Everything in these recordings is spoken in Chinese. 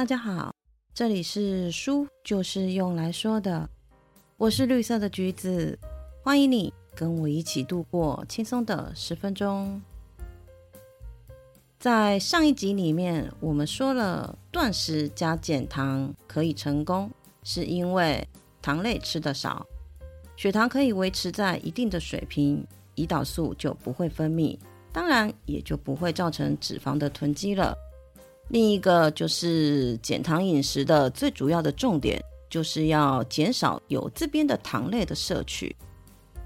大家好，这里是书就是用来说的，我是绿色的橘子，欢迎你跟我一起度过轻松的十分钟。在上一集里面，我们说了断食加减糖可以成功，是因为糖类吃的少，血糖可以维持在一定的水平，胰岛素就不会分泌，当然也就不会造成脂肪的囤积了。另一个就是减糖饮食的最主要的重点，就是要减少有这边的糖类的摄取。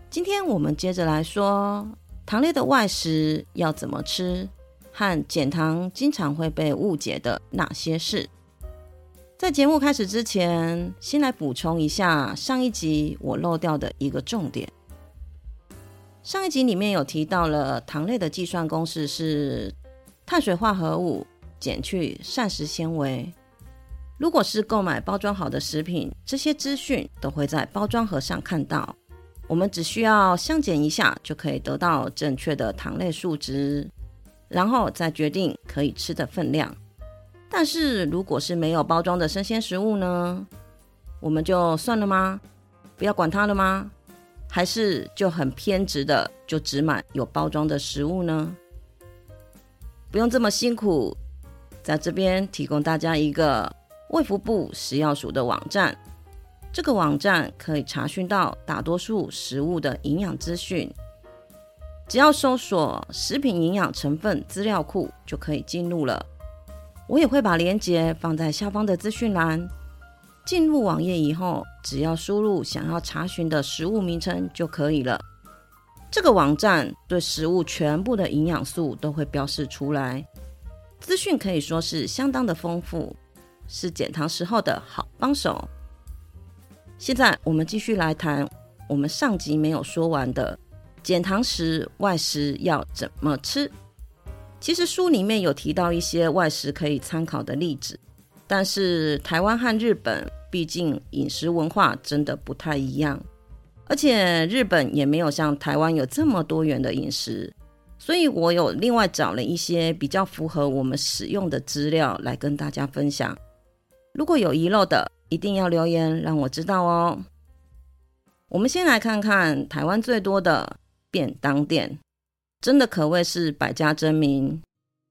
今天我们接着来说糖类的外食要怎么吃。和减糖经常会被误解的哪些事？在节目开始之前，先来补充一下上一集我漏掉的一个重点。上一集里面有提到了糖类的计算公式是碳水化合物减去膳食纤维。如果是购买包装好的食品，这些资讯都会在包装盒上看到。我们只需要相减一下，就可以得到正确的糖类数值。然后再决定可以吃的分量。但是如果是没有包装的生鲜食物呢？我们就算了吗？不要管它了吗？还是就很偏执的就只买有包装的食物呢？不用这么辛苦，在这边提供大家一个卫福部食药署的网站。这个网站可以查询到大多数食物的营养资讯。只要搜索“食品营养成分资料库”就可以进入了。我也会把链接放在下方的资讯栏。进入网页以后，只要输入想要查询的食物名称就可以了。这个网站对食物全部的营养素都会标示出来，资讯可以说是相当的丰富，是减糖时候的好帮手。现在我们继续来谈我们上集没有说完的。减糖时外食要怎么吃？其实书里面有提到一些外食可以参考的例子，但是台湾和日本毕竟饮食文化真的不太一样，而且日本也没有像台湾有这么多元的饮食，所以我有另外找了一些比较符合我们使用的资料来跟大家分享。如果有遗漏的，一定要留言让我知道哦。我们先来看看台湾最多的。便当店真的可谓是百家争鸣，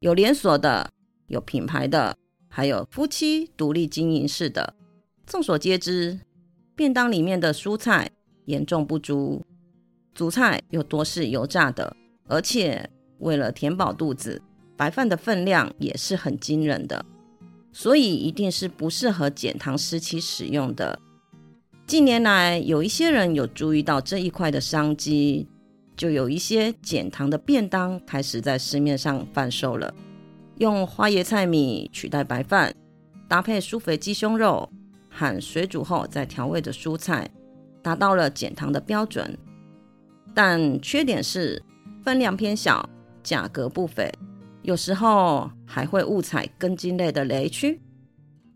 有连锁的，有品牌的，还有夫妻独立经营式的。众所皆知，便当里面的蔬菜严重不足，主菜又多是油炸的，而且为了填饱肚子，白饭的分量也是很惊人的，所以一定是不适合减糖时期使用的。近年来，有一些人有注意到这一块的商机。就有一些减糖的便当开始在市面上贩售了，用花椰菜米取代白饭，搭配酥肥鸡胸肉和水煮后再调味的蔬菜，达到了减糖的标准。但缺点是分量偏小，价格不菲，有时候还会误踩根茎类的雷区。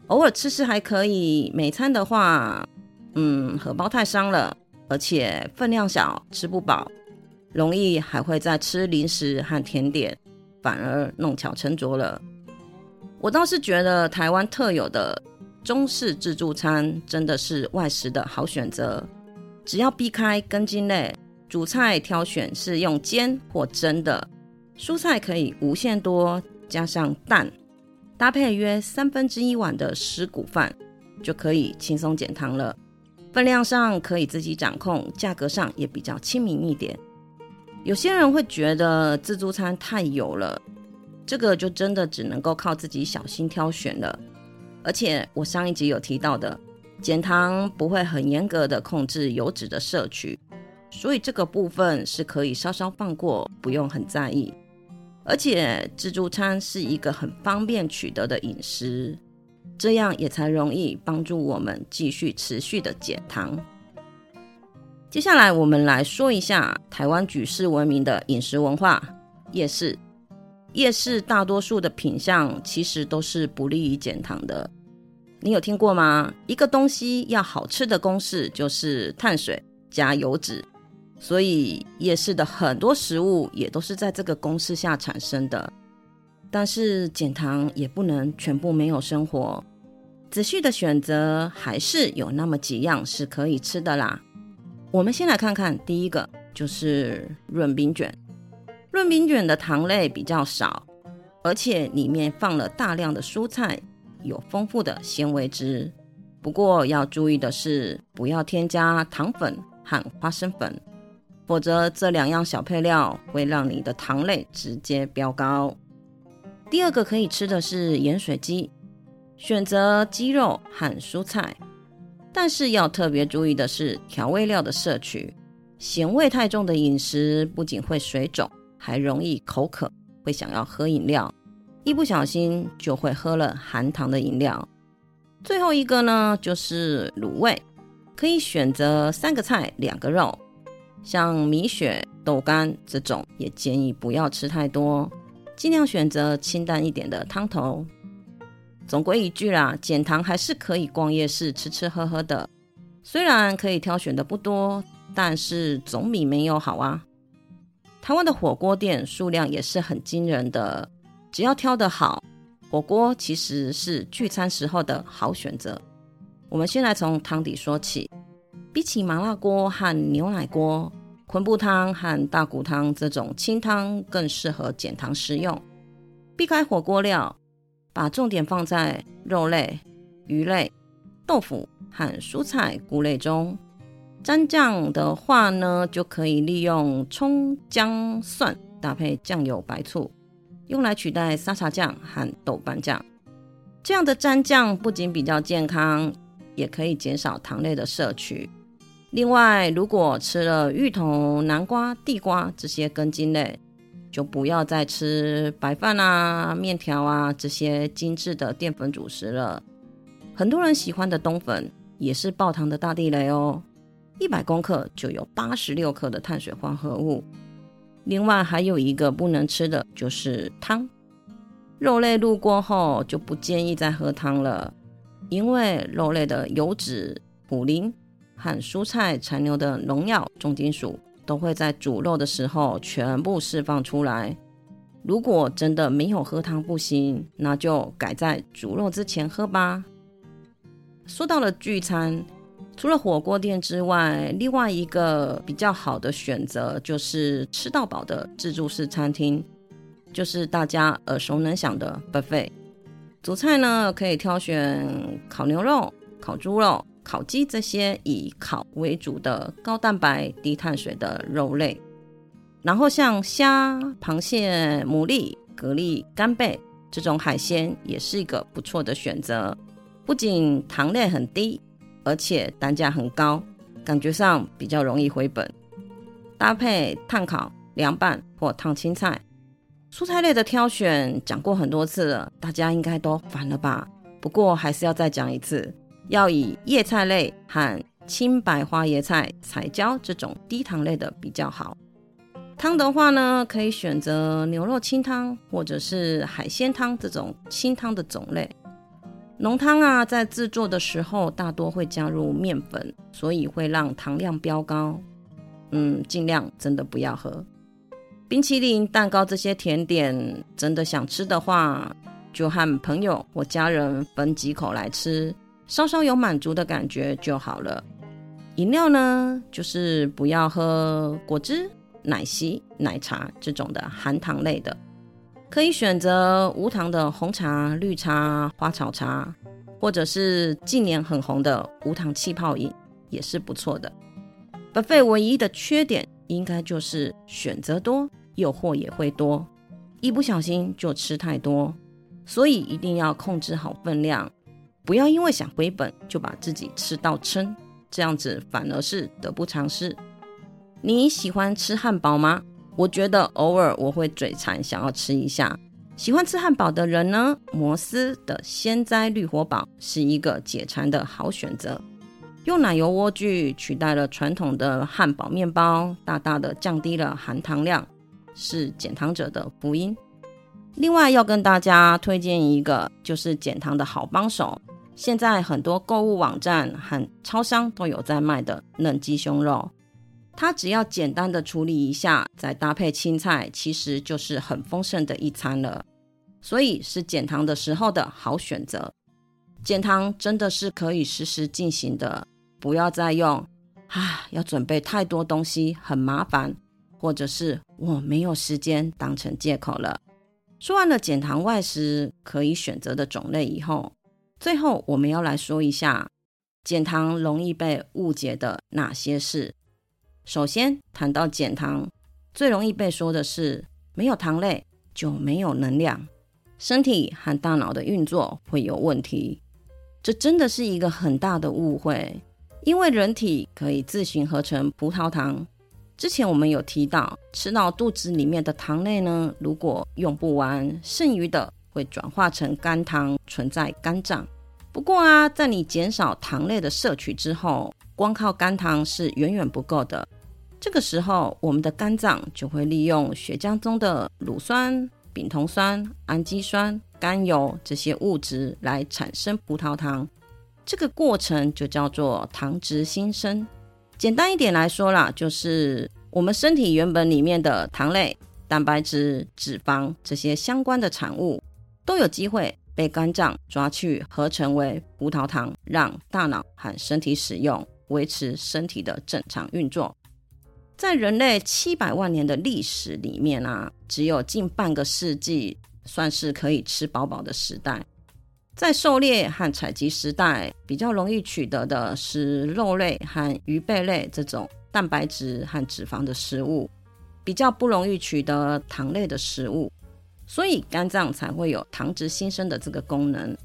偶尔吃吃还可以，每餐的话，嗯，荷包太伤了，而且分量小，吃不饱。容易还会再吃零食和甜点，反而弄巧成拙了。我倒是觉得台湾特有的中式自助餐真的是外食的好选择。只要避开根茎类，主菜挑选是用煎或蒸的，蔬菜可以无限多，加上蛋，搭配约三分之一碗的石谷饭，就可以轻松减糖了。分量上可以自己掌控，价格上也比较亲民一点。有些人会觉得自助餐太油了，这个就真的只能够靠自己小心挑选了。而且我上一集有提到的，减糖不会很严格的控制油脂的摄取，所以这个部分是可以稍稍放过，不用很在意。而且自助餐是一个很方便取得的饮食，这样也才容易帮助我们继续持续的减糖。接下来，我们来说一下台湾举世闻名的饮食文化——夜市。夜市大多数的品相其实都是不利于减糖的。你有听过吗？一个东西要好吃的公式就是碳水加油脂，所以夜市的很多食物也都是在这个公式下产生的。但是减糖也不能全部没有生活，仔细的选择，还是有那么几样是可以吃的啦。我们先来看看第一个，就是润饼卷。润饼卷的糖类比较少，而且里面放了大量的蔬菜，有丰富的纤维质。不过要注意的是，不要添加糖粉和花生粉，否则这两样小配料会让你的糖类直接飙高。第二个可以吃的是盐水鸡。选择鸡肉和蔬菜，但是要特别注意的是调味料的摄取。咸味太重的饮食不仅会水肿，还容易口渴，会想要喝饮料，一不小心就会喝了含糖的饮料。最后一个呢，就是卤味，可以选择三个菜两个肉，像米血、豆干这种，也建议不要吃太多，尽量选择清淡一点的汤头。总归一句啦，减糖还是可以逛夜市吃吃喝喝的。虽然可以挑选的不多，但是总比没有好啊。台湾的火锅店数量也是很惊人的，只要挑得好，火锅其实是聚餐时候的好选择。我们先来从汤底说起，比起麻辣锅和牛奶锅，昆布汤和大骨汤这种清汤更适合减糖食用。避开火锅料。把重点放在肉类、鱼类、豆腐和蔬菜、菇类中。蘸酱的话呢，就可以利用葱、姜、蒜搭配酱油、白醋，用来取代沙茶酱和豆瓣酱。这样的蘸酱不仅比较健康，也可以减少糖类的摄取。另外，如果吃了芋头、南瓜、地瓜这些根茎类，就不要再吃白饭啊、面条啊这些精致的淀粉主食了。很多人喜欢的冬粉也是爆糖的大地雷哦，一百公克就有八十六克的碳水化合物。另外还有一个不能吃的就是汤，肉类入锅后就不建议再喝汤了，因为肉类的油脂、普林和蔬菜残留的农药、重金属。都会在煮肉的时候全部释放出来。如果真的没有喝汤不行，那就改在煮肉之前喝吧。说到了聚餐，除了火锅店之外，另外一个比较好的选择就是吃到饱的自助式餐厅，就是大家耳熟能详的 buffet。主菜呢，可以挑选烤牛肉、烤猪肉。烤鸡这些以烤为主的高蛋白、低碳水的肉类，然后像虾、螃蟹、牡蛎、蛤蜊、干贝这种海鲜也是一个不错的选择。不仅糖类很低，而且单价很高，感觉上比较容易回本。搭配炭烤、凉拌或烫青菜。蔬菜类的挑选讲过很多次了，大家应该都烦了吧？不过还是要再讲一次。要以叶菜类和青白花椰菜、彩椒这种低糖类的比较好。汤的话呢，可以选择牛肉清汤或者是海鲜汤这种清汤的种类。浓汤啊，在制作的时候大多会加入面粉，所以会让糖量飙高。嗯，尽量真的不要喝。冰淇淋、蛋糕这些甜点，真的想吃的话，就和朋友或家人分几口来吃。稍稍有满足的感觉就好了。饮料呢，就是不要喝果汁、奶昔、奶茶这种的含糖类的，可以选择无糖的红茶、绿茶、花草茶，或者是近年很红的无糖气泡饮，也是不错的。buffet 唯一的缺点应该就是选择多，诱惑也会多，一不小心就吃太多，所以一定要控制好分量。不要因为想回本就把自己吃到撑，这样子反而是得不偿失。你喜欢吃汉堡吗？我觉得偶尔我会嘴馋，想要吃一下。喜欢吃汉堡的人呢，摩斯的鲜摘绿火堡是一个解馋的好选择。用奶油莴苣取代了传统的汉堡面包，大大的降低了含糖量，是减糖者的福音。另外要跟大家推荐一个，就是减糖的好帮手。现在很多购物网站和超商都有在卖的嫩鸡胸肉，它只要简单的处理一下，再搭配青菜，其实就是很丰盛的一餐了。所以是减糖的时候的好选择。减糖真的是可以实时进行的，不要再用啊要准备太多东西很麻烦，或者是我没有时间当成借口了。说完了减糖外食可以选择的种类以后，最后我们要来说一下减糖容易被误解的哪些事。首先谈到减糖，最容易被说的是没有糖类就没有能量，身体和大脑的运作会有问题。这真的是一个很大的误会，因为人体可以自行合成葡萄糖。之前我们有提到，吃到肚子里面的糖类呢，如果用不完，剩余的会转化成肝糖，存在肝脏。不过啊，在你减少糖类的摄取之后，光靠肝糖是远远不够的。这个时候，我们的肝脏就会利用血浆中的乳酸、丙酮酸、氨基酸、甘油这些物质来产生葡萄糖。这个过程就叫做糖质新生。简单一点来说啦，就是我们身体原本里面的糖类、蛋白质、脂肪这些相关的产物，都有机会被肝脏抓去合成为葡萄糖，让大脑和身体使用，维持身体的正常运作。在人类七百万年的历史里面啊，只有近半个世纪算是可以吃饱饱的时代。在狩猎和采集时代，比较容易取得的是肉类和鱼贝类这种蛋白质和脂肪的食物，比较不容易取得糖类的食物，所以肝脏才会有糖质新生的这个功能，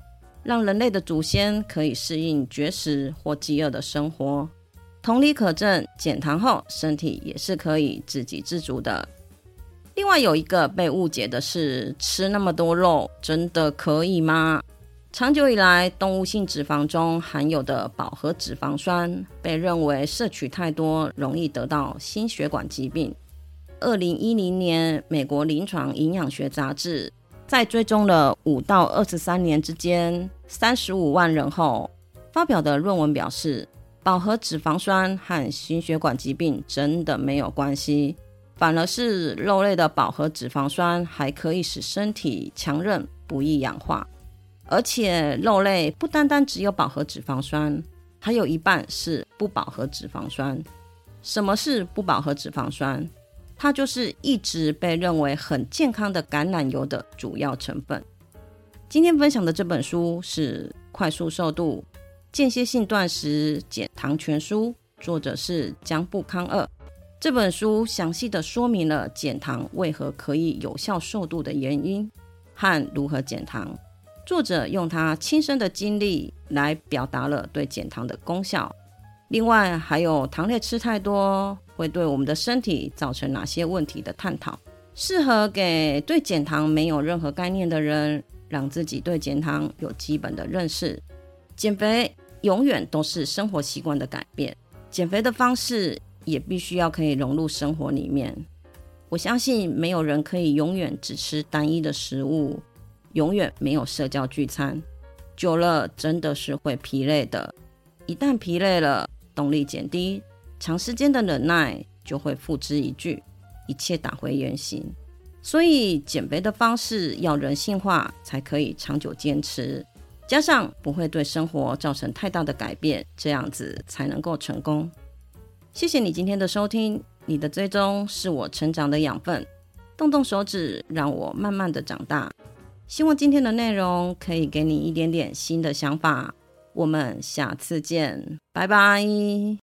让人类的祖先可以适应绝食或饥饿的生活。同理可证，减糖后身体也是可以自给自足的。另外有一个被误解的是，吃那么多肉真的可以吗？长久以来，动物性脂肪中含有的饱和脂肪酸被认为摄取太多容易得到心血管疾病。二零一零年，美国临床营养学杂志在追踪了五到二十三年之间三十五万人后发表的论文表示，饱和脂肪酸和心血管疾病真的没有关系，反而是肉类的饱和脂肪酸还可以使身体强韧，不易氧化。而且肉类不单单只有饱和脂肪酸，还有一半是不饱和脂肪酸。什么是不饱和脂肪酸？它就是一直被认为很健康的橄榄油的主要成分。今天分享的这本书是《快速瘦度间歇性断食减糖全书》，作者是江布康二。这本书详细的说明了减糖为何可以有效瘦度的原因和如何减糖。作者用他亲身的经历来表达了对减糖的功效，另外还有糖类吃太多会对我们的身体造成哪些问题的探讨，适合给对减糖没有任何概念的人，让自己对减糖有基本的认识。减肥永远都是生活习惯的改变，减肥的方式也必须要可以融入生活里面。我相信没有人可以永远只吃单一的食物。永远没有社交聚餐，久了真的是会疲累的。一旦疲累了，动力减低，长时间的忍耐就会付之一炬，一切打回原形。所以减肥的方式要人性化，才可以长久坚持，加上不会对生活造成太大的改变，这样子才能够成功。谢谢你今天的收听，你的追踪是我成长的养分，动动手指，让我慢慢的长大。希望今天的内容可以给你一点点新的想法。我们下次见，拜拜。